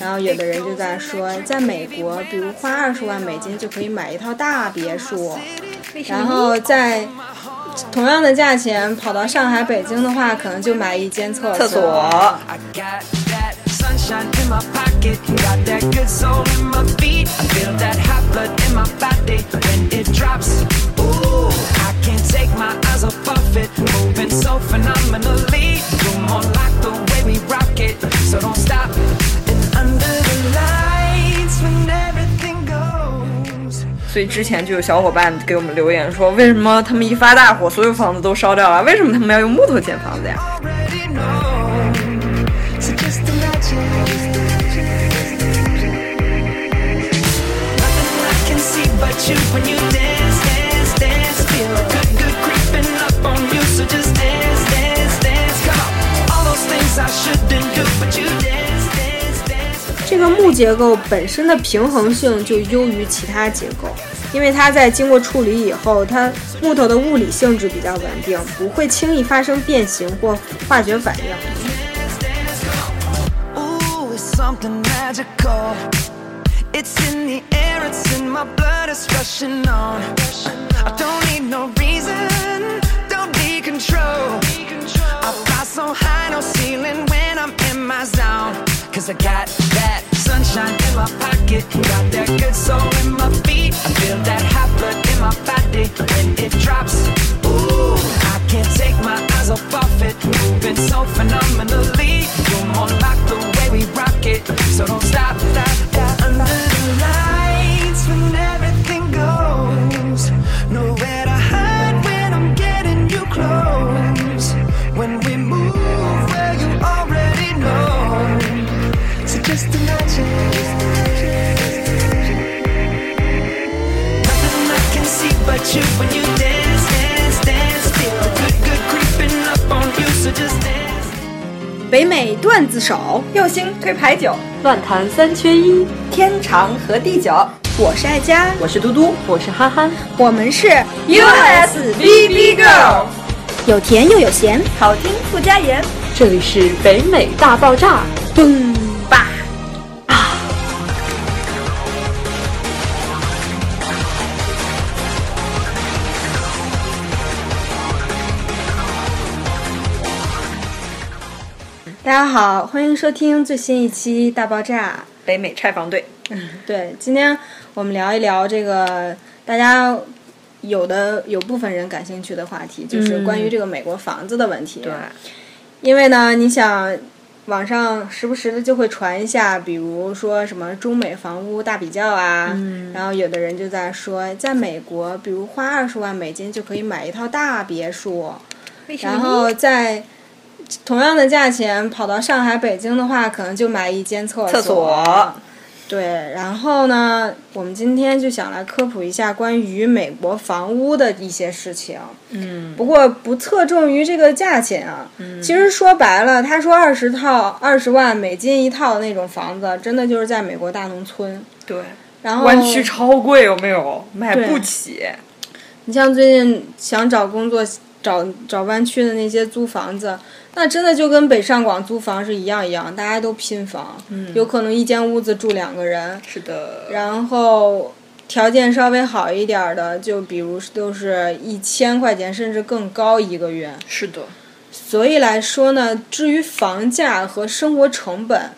然后有的人就在说，在美国，比如花二十万美金就可以买一套大别墅，然后在同样的价钱跑到上海、北京的话，可能就买一间厕厕所。The way we rock it, so don't stop. And under the lights, when everything goes. 所以之前就有小伙伴给我们留言说，为什么他们一发大火，所有房子都烧掉了？为什么他们要用木头建房子呀？already know. So just imagine. Nothing I can see but you when you dance, dance, dance. Feel good, good creeping up on you. So just 这个木结构本身的平衡性就优于其他结构，因为它在经过处理以后，它木头的物理性质比较稳定，不会轻易发生变形或化学反应。Ooh, it's something magical. It's in the air, it's in my blood, it's rushing on. I don't need no reason, don't need control. So high, no ceiling when I'm in my zone. Cause I got that sunshine in my pocket, got that good soul in my 手，右星推牌九，乱弹三缺一，天长和地久。我是爱佳，我是嘟嘟，我是憨憨。我们是 USBB Girl，有甜又有咸，好听不加盐。这里是北美大爆炸，嘣大家好，欢迎收听最新一期大爆炸。北美拆房队，对，今天我们聊一聊这个大家有的有部分人感兴趣的话题，就是关于这个美国房子的问题。对，因为呢，你想，网上时不时的就会传一下，比如说什么中美房屋大比较啊，然后有的人就在说，在美国，比如花二十万美金就可以买一套大别墅，然后在同样的价钱跑到上海、北京的话，可能就买一间厕厕所对，然后呢，我们今天就想来科普一下关于美国房屋的一些事情。嗯，不过不侧重于这个价钱啊。其实说白了，他说二十套二十万美金一套那种房子，真的就是在美国大农村。对，然后湾区超贵，有没有？买不起。你像最近想找工作、找找湾区的那些租房子，那真的就跟北上广租房是一样一样，大家都拼房，有可能一间屋子住两个人，是的，然后条件稍微好一点儿的，就比如都是一千块钱甚至更高一个月。是的，所以来说呢，至于房价和生活成本，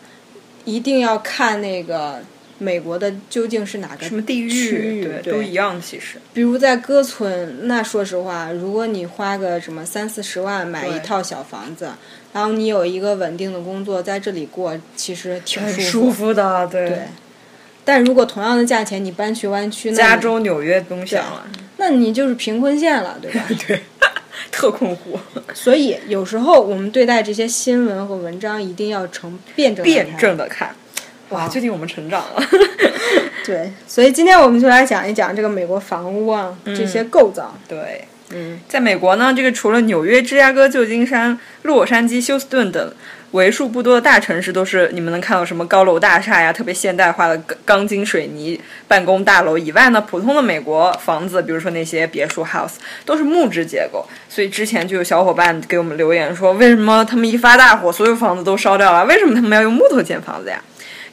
一定要看那个美国的究竟是哪个什么地区域，对对，都一样。其实，比如在哥村，那说实话，如果你花个什么三四十万买一套小房子，然后你有一个稳定的工作，在这里过，其实挺很舒舒服的，对。对。但如果同样的价钱，你搬去湾区，那加州、纽约不用想了，那你就是贫困县了，对吧？对，特困户。所以有时候我们对待这些新闻和文章，一定要成辩证辩证的看，哇，最近我们成长了。对，所以今天我们就来讲一讲这个美国房屋啊、这些构造。对，嗯，在美国呢，这个除了纽约、芝加哥、旧金山、洛杉矶、休斯顿等为数不多的大城市都是你们能看到什么高楼大厦呀，特别现代化的钢钢筋水泥办公大楼以外呢，普通的美国房子，比如说那些别墅 house 都是木质结构。所以之前就有小伙伴给我们留言说，为什么他们一发大火，所有房子都烧掉了？为什么他们要用木头建房子呀？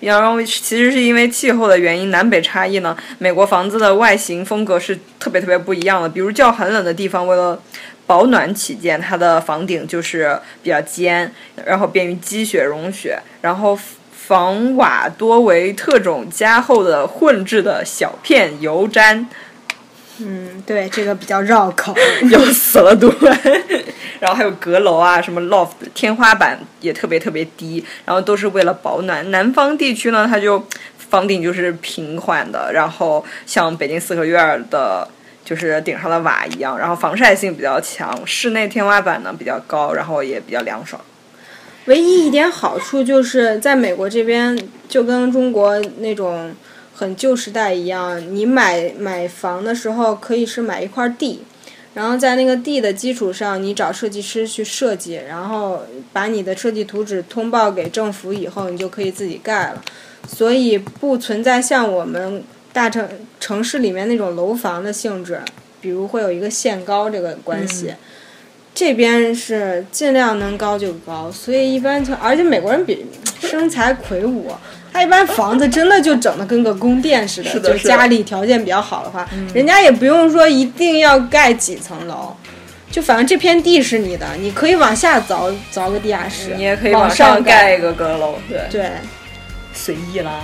然后其实是因为气候的原因，南北差异呢，美国房子的外形风格是特别特别不一样的。比如较寒冷的地方，为了保暖起见，它的房顶就是比较尖，然后便于积雪融雪。然后房瓦多为特种加厚的混制的小片油毡，嗯，对，这个比较绕口。要死了都。然后还有阁楼啊，什么 loft，天花板也特别特别低，然后都是为了保暖。南方地区呢，它就房顶就是平缓的，然后像北京四合院的，就是顶上的瓦一样，然后防晒性比较强，室内天花板呢比较高，然后也比较凉爽。唯一一点好处就是在美国这边，就跟中国那种很旧时代一样，你买买房的时候可以是买一块地。然后在那个地的基础上，你找设计师去设计，然后把你的设计图纸通报给政府以后，你就可以自己盖了。所以不存在像我们大城城市里面那种楼房的性质，比如会有一个限高这个关系。这边是尽量能高就高，所以一般就而且美国人比身材魁梧。他一般房子真的就整的跟个宫殿似的，就家里条件比较好的话，人家也不用说一定要盖几层楼，就反正这片地是你的，你可以往下凿凿个地下室，你也可以往上盖一个阁楼，对。对，随意啦。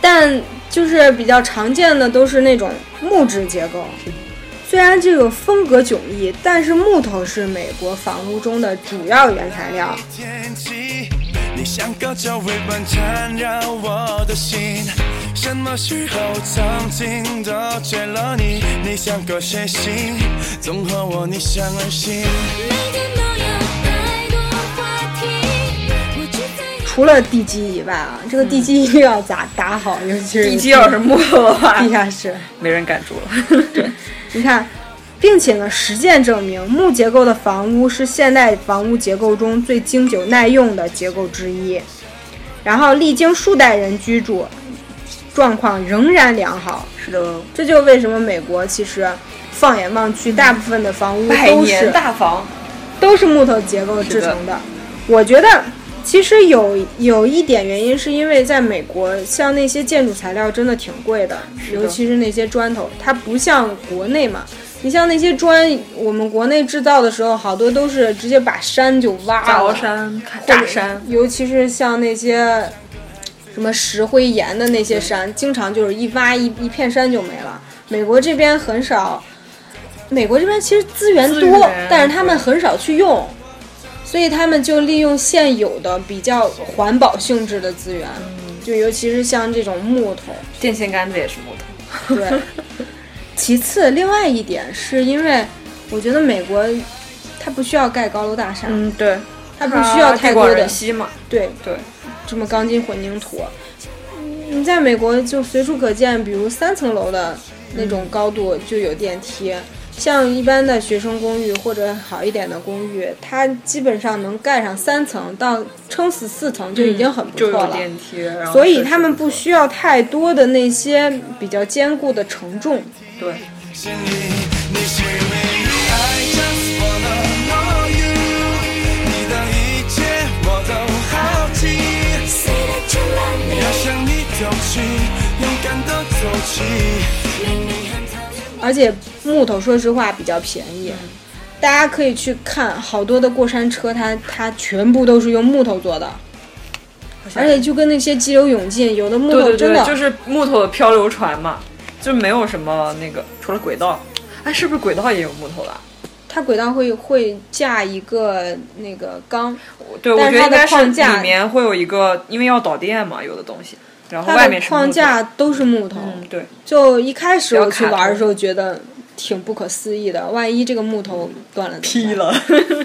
但就是比较常见的都是那种木质结构，虽然这个风格迥异，但是木头是美国房屋中的主要原材料。你像个酒味般缠绕我的心，什么时候曾经都缺了你？你像个血星，总和我逆向而行。除了地基以外啊，这个地基一定要咋打好，尤其是地基要是木头的话，地下室没人敢住了。对，你看。并且呢，实践证明木结构的房屋是现代房屋结构中最经久耐用的结构之一。然后历经数代人居住，状况仍然良好。是的，这就为什么美国其实放眼望去，大部分的房屋都是大房，都是木头结构制成的。我觉得其实有有一点原因，是因为在美国，像那些建筑材料真的挺贵的，尤其是那些砖头，它不像国内嘛。你像那些砖，我们国内制造的时候，好多都是直接把山就挖了，凿山、大山，尤其是像那些什么石灰岩的那些山，经常就是一挖一一片山就没了。美国这边很少，美国这边其实资源多，但是他们很少去用，所以他们就利用现有的比较环保性质的资源，就尤其是像这种木头，电线杆子也是木头，对。其次，另外一点是因为，我觉得美国，它不需要盖高楼大厦，嗯，对，它不需要太多的稀嘛，对对，这么钢筋混凝土，你在美国就随处可见，比如三层楼的那种高度就有电梯。像一般的学生公寓或者好一点的公寓，它基本上能盖上三层到撑死四层就已经很不错了。电梯，所以他们不需要太多的那些比较坚固的承重。对。而且木头，说实话比较便宜，大家可以去看好多的过山车，它它全部都是用木头做的，而且就跟那些激流勇进，有的木头真的就是木头的漂流船嘛，就没有什么那个，除了轨道，哎，是不是轨道也有木头的？它轨道会会架一个那个钢，对，我觉得应该是里面会有一个，因为要导电嘛，有的东西。然后外面框架都是木头，对。就一开始我去玩的时候觉得挺不可思议的，万一这个木头断了，劈了。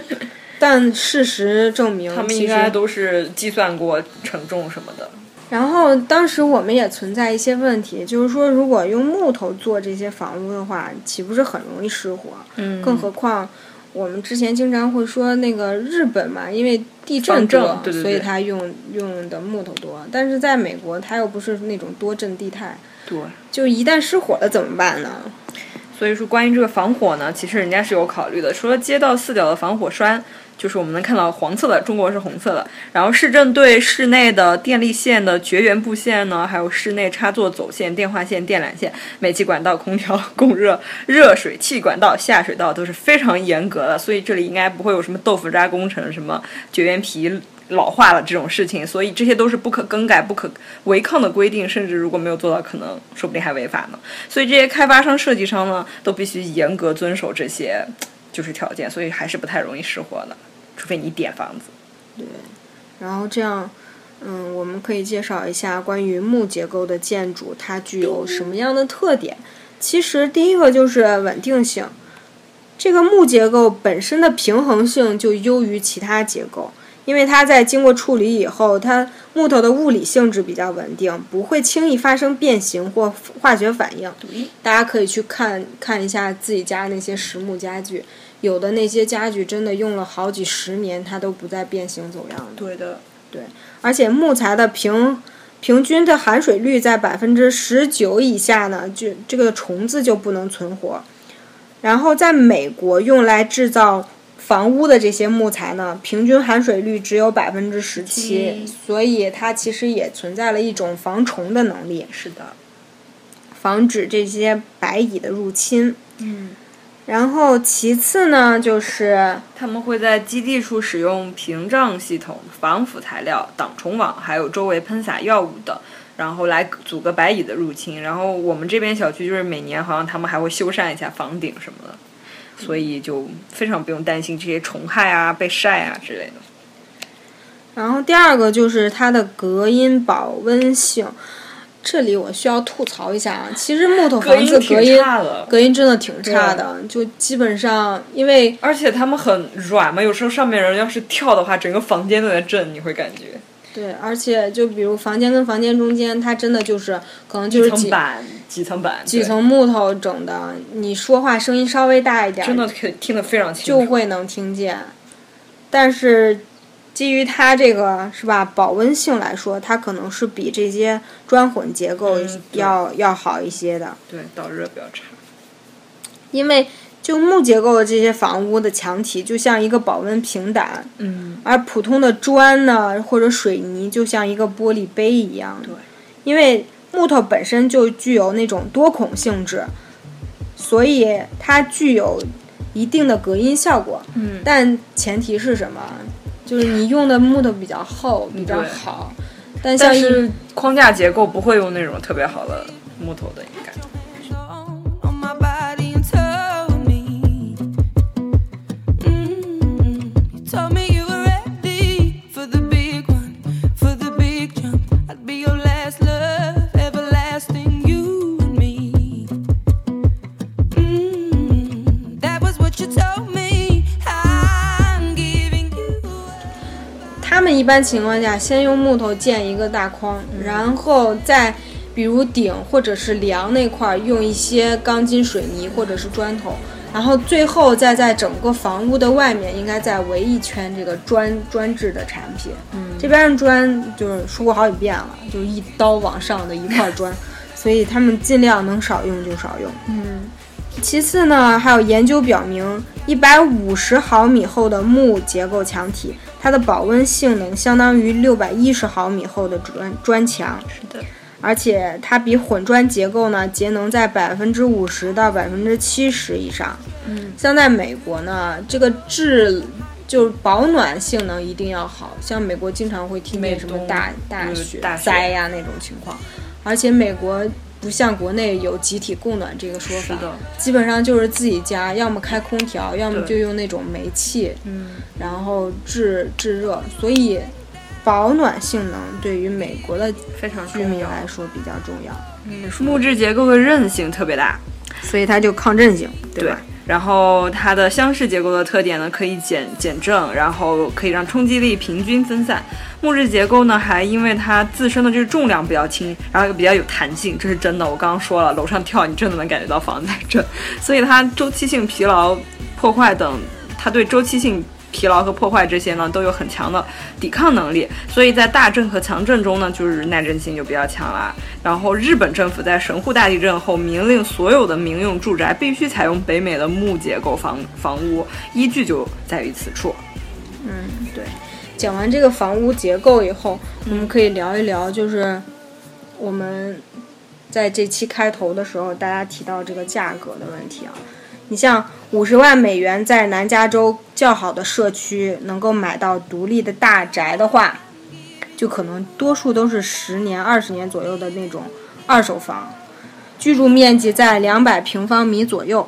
但事实证明，他们应该都是计算过承重什么的。然后当时我们也存在一些问题，就是说如果用木头做这些房屋的话，岂不是很容易失火？嗯。更何况我们之前经常会说那个日本嘛，因为地震多，对对对所以它用用的木头多。但是在美国，它又不是那种多震地态，对。就一旦失火了怎么办呢？所以说，关于这个防火呢，其实人家是有考虑的。除了街道四角的防火栓，就是我们能看到黄色的，中国是红色的。然后市政对室内的电力线的绝缘布线呢，还有室内插座走线、电话线、电缆线、煤气管道、空调供热、热水器管道、下水道都是非常严格的。所以这里应该不会有什么豆腐渣工程、什么绝缘皮。老化了这种事情，所以这些都是不可更改、不可违抗的规定，甚至如果没有做到，可能说不定还违法呢。所以这些开发商、设计商呢，都必须严格遵守这些就是条件，所以还是不太容易失火的，除非你点房子。对，然后这样，嗯，我们可以介绍一下关于木结构的建筑，它具有什么样的特点？其实第一个就是稳定性，这个木结构本身的平衡性就优于其他结构。因为它在经过处理以后，它木头的物理性质比较稳定，不会轻易发生变形或化学反应。大家可以去看看一下自己家那些实木家具，有的那些家具真的用了好几十年，它都不再变形走样的。对的，对，而且木材的平平均的含水率在百分之十九以下呢，就这个虫子就不能存活。然后在美国用来制造。房屋的这些木材呢，平均含水率只有百分之十七，所以它其实也存在了一种防虫的能力。是的，防止这些白蚁的入侵。嗯，然后其次呢，就是他们会在基地处使用屏障系统、防腐材料、挡虫网，还有周围喷洒药物等，然后来阻隔白蚁的入侵。然后我们这边小区就是每年好像他们还会修缮一下房顶什么的。所以就非常不用担心这些虫害啊、被晒啊之类的。然后第二个就是它的隔音保温性，这里我需要吐槽一下啊，其实木头房子隔音隔音真的挺差的，就基本上因为而且它们很软嘛，有时候上面人要是跳的话，整个房间都在震，你会感觉。对，而且就比如房间跟房间中间，它真的就是可能就是板。几层板，几层木头整的，你说话声音稍微大一点，真的可以听得非常清，就会能听见。但是基于它这个是吧保温性来说，它可能是比这些砖混结构要要好一些的。对，导热比较差。因为就木结构的这些房屋的墙体就像一个保温平胆，嗯，而普通的砖呢或者水泥就像一个玻璃杯一样。对，因为。木头本身就具有那种多孔性质，所以它具有一定的隔音效果。嗯，但前提是什么？就是你用的木头比较厚，比较好。但像是框架结构不会用那种特别好的木头的，应该。般情况下，先用木头建一个大框，然后再比如顶或者是梁那块用一些钢筋水泥或者是砖头，然后最后再在整个房屋的外面应该再围一圈这个砖砖制的产品。嗯，这边的砖就是说过好几遍了，就是一刀往上的一块砖，所以他们尽量能少用就少用。嗯，其次呢，还有研究表明，一百五十毫米厚的木结构墙体。它的保温性能相当于六百一十毫米厚的砖砖墙，是的，而且它比混砖结构呢节能在百分之五十到百分之七十以上。嗯，像在美国呢，这个制就是保暖性能一定要好，像美国经常会听见什么大大雪灾呀那种情况，而且美国。不像国内有集体供暖这个说法，基本上就是自己家要么开空调，要么就用那种煤气，嗯，然后制制热，所以保暖性能对于美国的非常居民来说比较重要。嗯，木质结构的韧性特别大，所以它就抗震性，对吧？然后它的箱式结构的特点呢，可以减减震，然后可以让冲击力平均分散。木质结构呢，还因为它自身的这个重量比较轻，然后又比较有弹性，这是真的。我刚刚说了，楼上跳你真的能感觉到房子在震，所以它周期性疲劳、破坏等它对周期性疲劳和破坏这些呢都有很强的抵抗能力，所以在大震和强震中呢，就是耐震性就比较强啦。然后日本政府在神户大地震后，明令所有的民用住宅必须采用北美的木结构房房屋，依据就在于此处。嗯，对。讲完这个房屋结构以后，我们可以聊一聊，就是我们在这期开头的时候，大家提到这个价格的问题啊。你像五十万美元在南加州较好的社区能够买到独立的大宅的话，就可能多数都是十年、二十年左右的那种二手房，居住面积在两百平方米左右。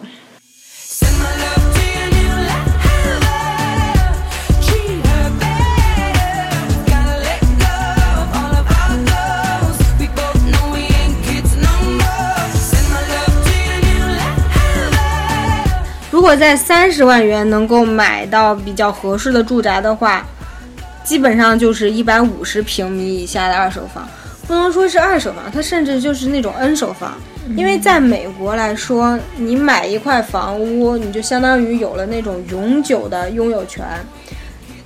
果在三十万元能够买到比较合适的住宅的话，基本上就是一百五十平米以下的二手房，不能说是二手房，它甚至就是那种 N 手房。因为在美国来说，你买一块房屋，你就相当于有了那种永久的拥有权。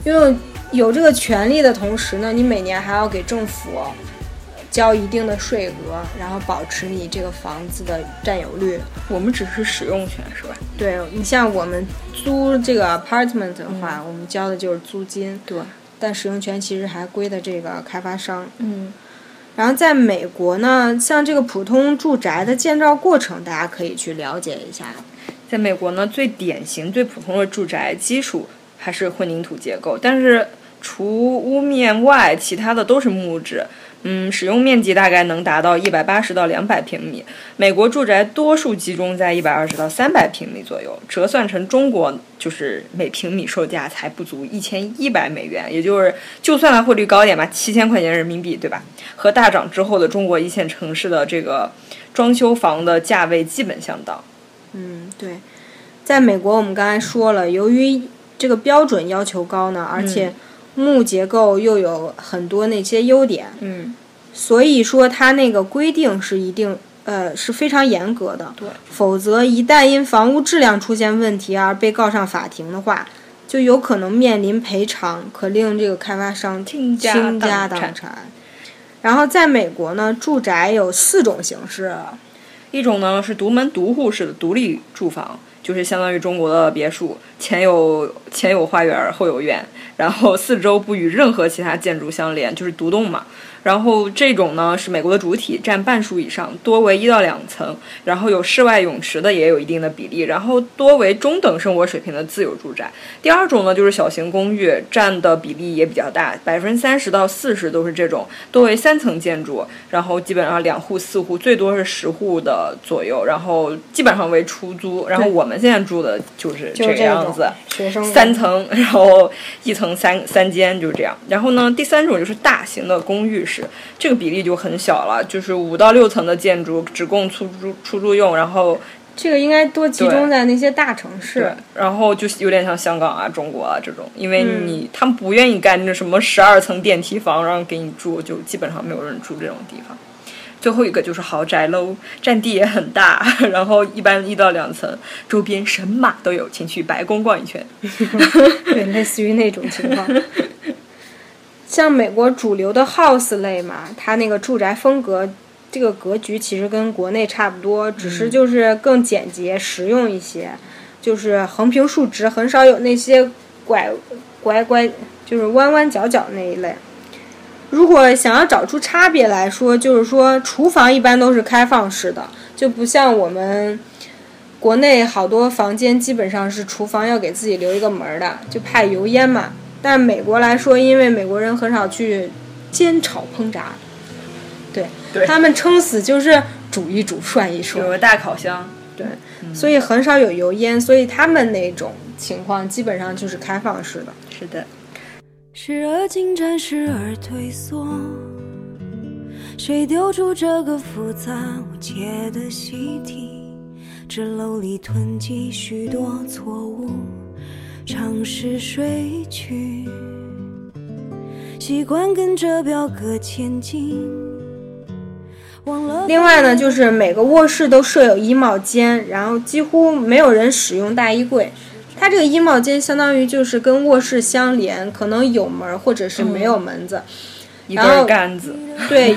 拥有有这个权利的同时呢，你每年还要给政府交一定的税额，然后保持你这个房子的占有率。我们只是使用权是吧？对你像我们租这个 apartment 的话，我们交的就是租金，对，但使用权其实还归的这个开发商。嗯，然后在美国呢，像这个普通住宅的建造过程，大家可以去了解一下。在美国呢，最典型、最普通的住宅基础还是混凝土结构，但是除屋面外，其他的都是木质。嗯，使用面积大概能达到一百八十到两百平米。美国住宅多数集中在一百二十到三百平米左右，折算成中国就是每平米售价才不足一千一百美元，也就是就算它汇率高点吧，七千块钱人民币，对吧？和大涨之后的中国一线城市的这个装修房的价位基本相当。嗯，对，在美国我们刚才说了，由于这个标准要求高呢，而且木结构又有很多那些优点，嗯，所以说它那个规定是一定呃是非常严格的。对，否则一旦因房屋质量出现问题而被告上法庭的话，就有可能面临赔偿，可令这个开发商倾家荡产。然后在美国呢，住宅有四种形式，一种呢是独门独户式的独立住房，就是相当于中国的别墅，前有前有花园，后有院，然后四周不与任何其他建筑相连，就是独栋嘛。然后这种呢是美国的主体，占半数以上，多为一到两层，然后有室外泳池的也有一定的比例，然后多为中等生活水平的自有住宅。第二种呢就是小型公寓，占的比例也比较大，百分之三十到四十都是这种，多为三层建筑，然后基本上两户四户，最多是十户的左右，然后基本上为出租。然后我们现在住的就是这个样子。学生三层，然后一层三三间，就是这样。然后呢，第三种就是大型的公寓式，这个比例就很小了，就是五到六层的建筑，只供出租出租用。然后这个应该多集中在那些大城市。，然后就有点像香港啊、中国啊这种，因为你、他们不愿意盖那什么十二层电梯房，然后给你住，就基本上没有人住这种地方。最后一个就是豪宅喽，占地也很大，然后一般一到两层，周边神马都有，请去白宫逛一圈。对，类似于那种情况。像美国主流的 house 类嘛，它那个住宅风格，这个格局其实跟国内差不多，只是就是更简洁、实用一些，就是横平竖直，很少有那些拐拐拐，就是弯弯角角那一类。如果想要找出差别来说，就是说厨房一般都是开放式的，就不像我们国内好多房间基本上是厨房要给自己留一个门儿的，就怕油烟嘛。但美国来说，因为美国人很少去煎炒烹炸，对，对他们撑死就是煮一煮、涮一涮有涮，个大烤箱，对，所以很少有油烟，所以他们那种情况基本上就是开放式的。是的，时而进展，时而退缩。谁丢出这个复杂无解的习题？这篓里囤积许多错误，尝试睡去，习惯跟着表格前进。忘了另外呢，就是每个卧室都设有衣帽间，然后几乎没有人使用大衣柜。它这个衣帽间相当于就是跟卧室相连，可能有门儿或者是没有门子。一根杆子，对，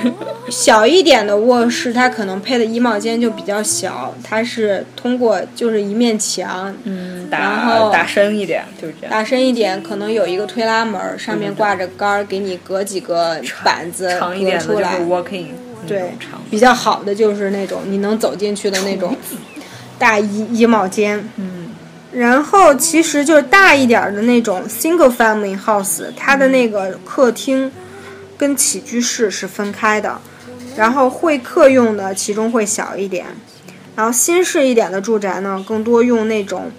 小一点的卧室，它可能配的衣帽间就比较小，它是通过就是一面墙，嗯，然后打深一点，就是这样。打深一点，可能有一个推拉门儿，上面挂着杆儿，给你隔几个板子长一隔出来点的就是。walking，对比较好的就是那种你能走进去的那种大衣衣帽间。嗯，然后其实就是大一点儿的那种 single family house，它的那个客厅跟起居室是分开的，然后会客用的其中会小一点，然后新式一点的住宅呢，更多用那种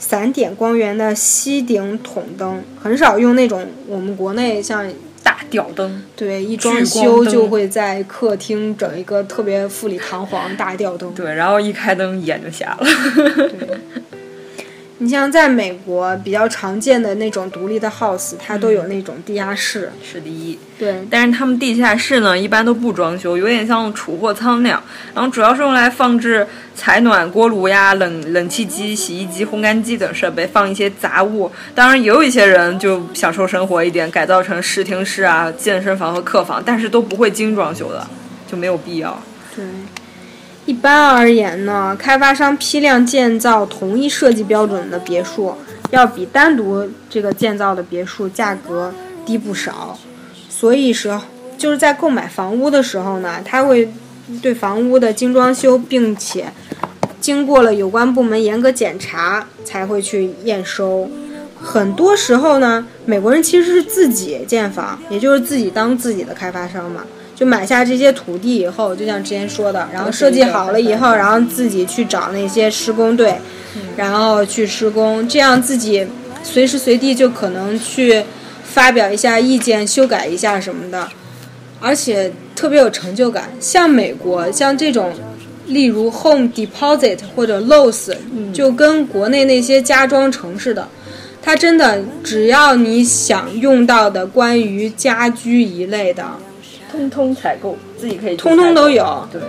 散点光源的吸顶筒灯，很少用那种我们国内像大吊灯，对一装修就会在客厅整一个特别富丽堂皇大吊灯。对，然后一开灯眼就瞎了。你像在美国比较常见的那种独立的 house，它都有那种地下室。是第一，对，但是他们地下室呢，一般都不装修，有点像储货仓那样。然后主要是用来放置采暖锅炉呀、冷冷气机、洗衣机、烘干机等设备，放一些杂物。当然，也有一些人就享受生活一点，改造成视听室啊、健身房和客房，但是都不会精装修的，就没有必要。对。一般而言呢，开发商批量建造同一设计标准的别墅，要比单独这个建造的别墅价格低不少。所以说，就是在购买房屋的时候呢，他会对房屋的精装修，并且经过了有关部门严格检查，才会去验收。很多时候呢，美国人其实是自己建房，也就是自己当自己的开发商嘛。就买下这些土地以后，就像之前说的，然后设计好了以后，然后自己去找那些施工队，然后去施工，这样自己随时随地就可能去发表一下意见、修改一下什么的，而且特别有成就感。像美国，像这种，例如 Home Deposit 或者 Lowe's，就跟国内那些家装城似的。它真的，只要你想用到的关于家居一类的，通通采购，自己可以通通都有。对，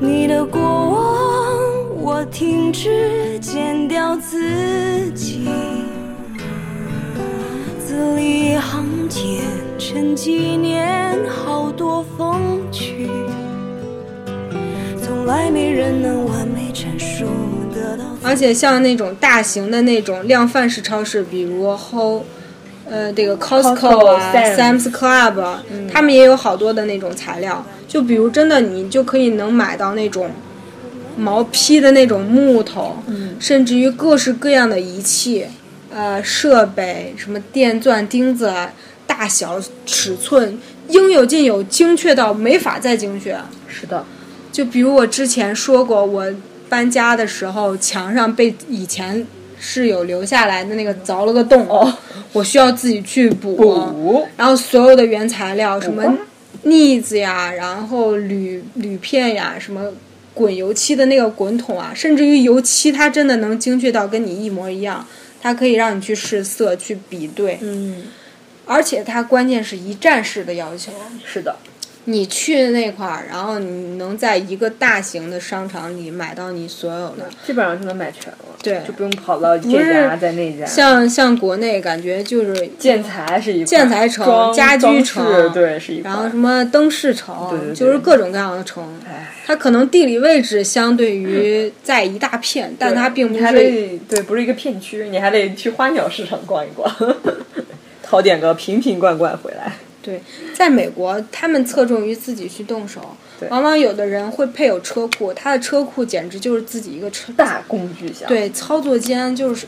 你的过往，我停止剪掉自己，字里行间沉几年，好多风趣，从来没人能完美阐述得到。而且像那种大型的那种量贩式超市，比如 Whole，呃，这个 Costco 啊 Costco，Sam's Club，啊他们也有好多的那种材料。就比如真的，你就可以能买到那种毛坯的那种木头，甚至于各式各样的仪器、呃设备，什么电钻、钉子啊，大小尺寸应有尽有，精确到没法再精确。是的，就比如我之前说过，我搬家的时候，墙上被以前室友留下来的那个凿了个洞，我需要自己去补。补。然后所有的原材料，什么腻子呀，然后铝铝片呀，什么滚油漆的那个滚筒啊，甚至于油漆，它真的能精确到跟你一模一样，它可以让你去试色、去比对，嗯，而且它关键是一站式的要求。是的，你去那块儿，然后你能在一个大型的商场里买到你所有的。基本上就能买全了，对就不用跑到这家在那家。像像国内感觉就是建材是一块建材城家居城对是一块，然后什么灯饰城，对对对就是各种各样的城。哎，它可能地理位置相对于 在一大片，但它并不是。得对，不是一个片区，你还得去花鸟市场逛一逛，淘点个瓶瓶罐罐回来。对，在美国，他们侧重于自己去动手，往往有的人会配有车库，他的车库简直就是自己一个车大工具箱，，对，操作间就是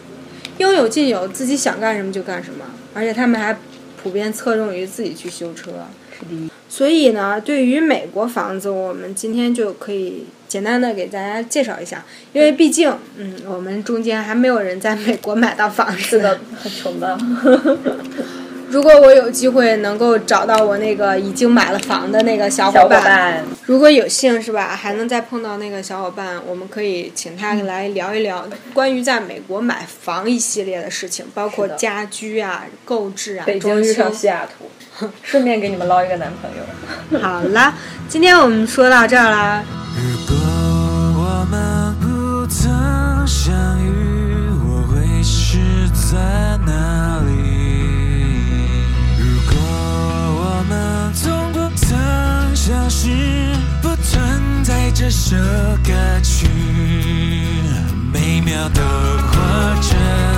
应有尽有，自己想干什么就干什么，而且他们还普遍侧重于自己去修车。是第一。所以呢，对于美国房子，我们今天就可以简单的给大家介绍一下，因为毕竟，嗯，我们中间还没有人在美国买到房子的。很穷的 如果我有机会能够找到我那个已经买了房的那个小小伙伙伴，如果有幸是吧，还能再碰到那个小伙伴，我们可以请他来聊一聊关于在美国买房一系列的事情，包括家居啊、购置啊、北京遇上。西雅图，顺便给你们捞一个男朋友。好啦，今天我们说到这儿啦。是不存在这首歌曲，每秒都活着，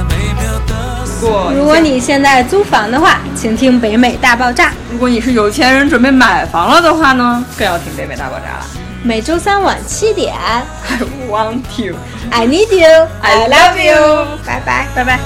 每秒都。如果你现在租房的话，请听《北美大爆炸》。如果你是有钱人准备买房了的话呢，更要听《北美大爆炸》了。每周三晚七点。I want you, I need you, I love you。拜拜，拜拜。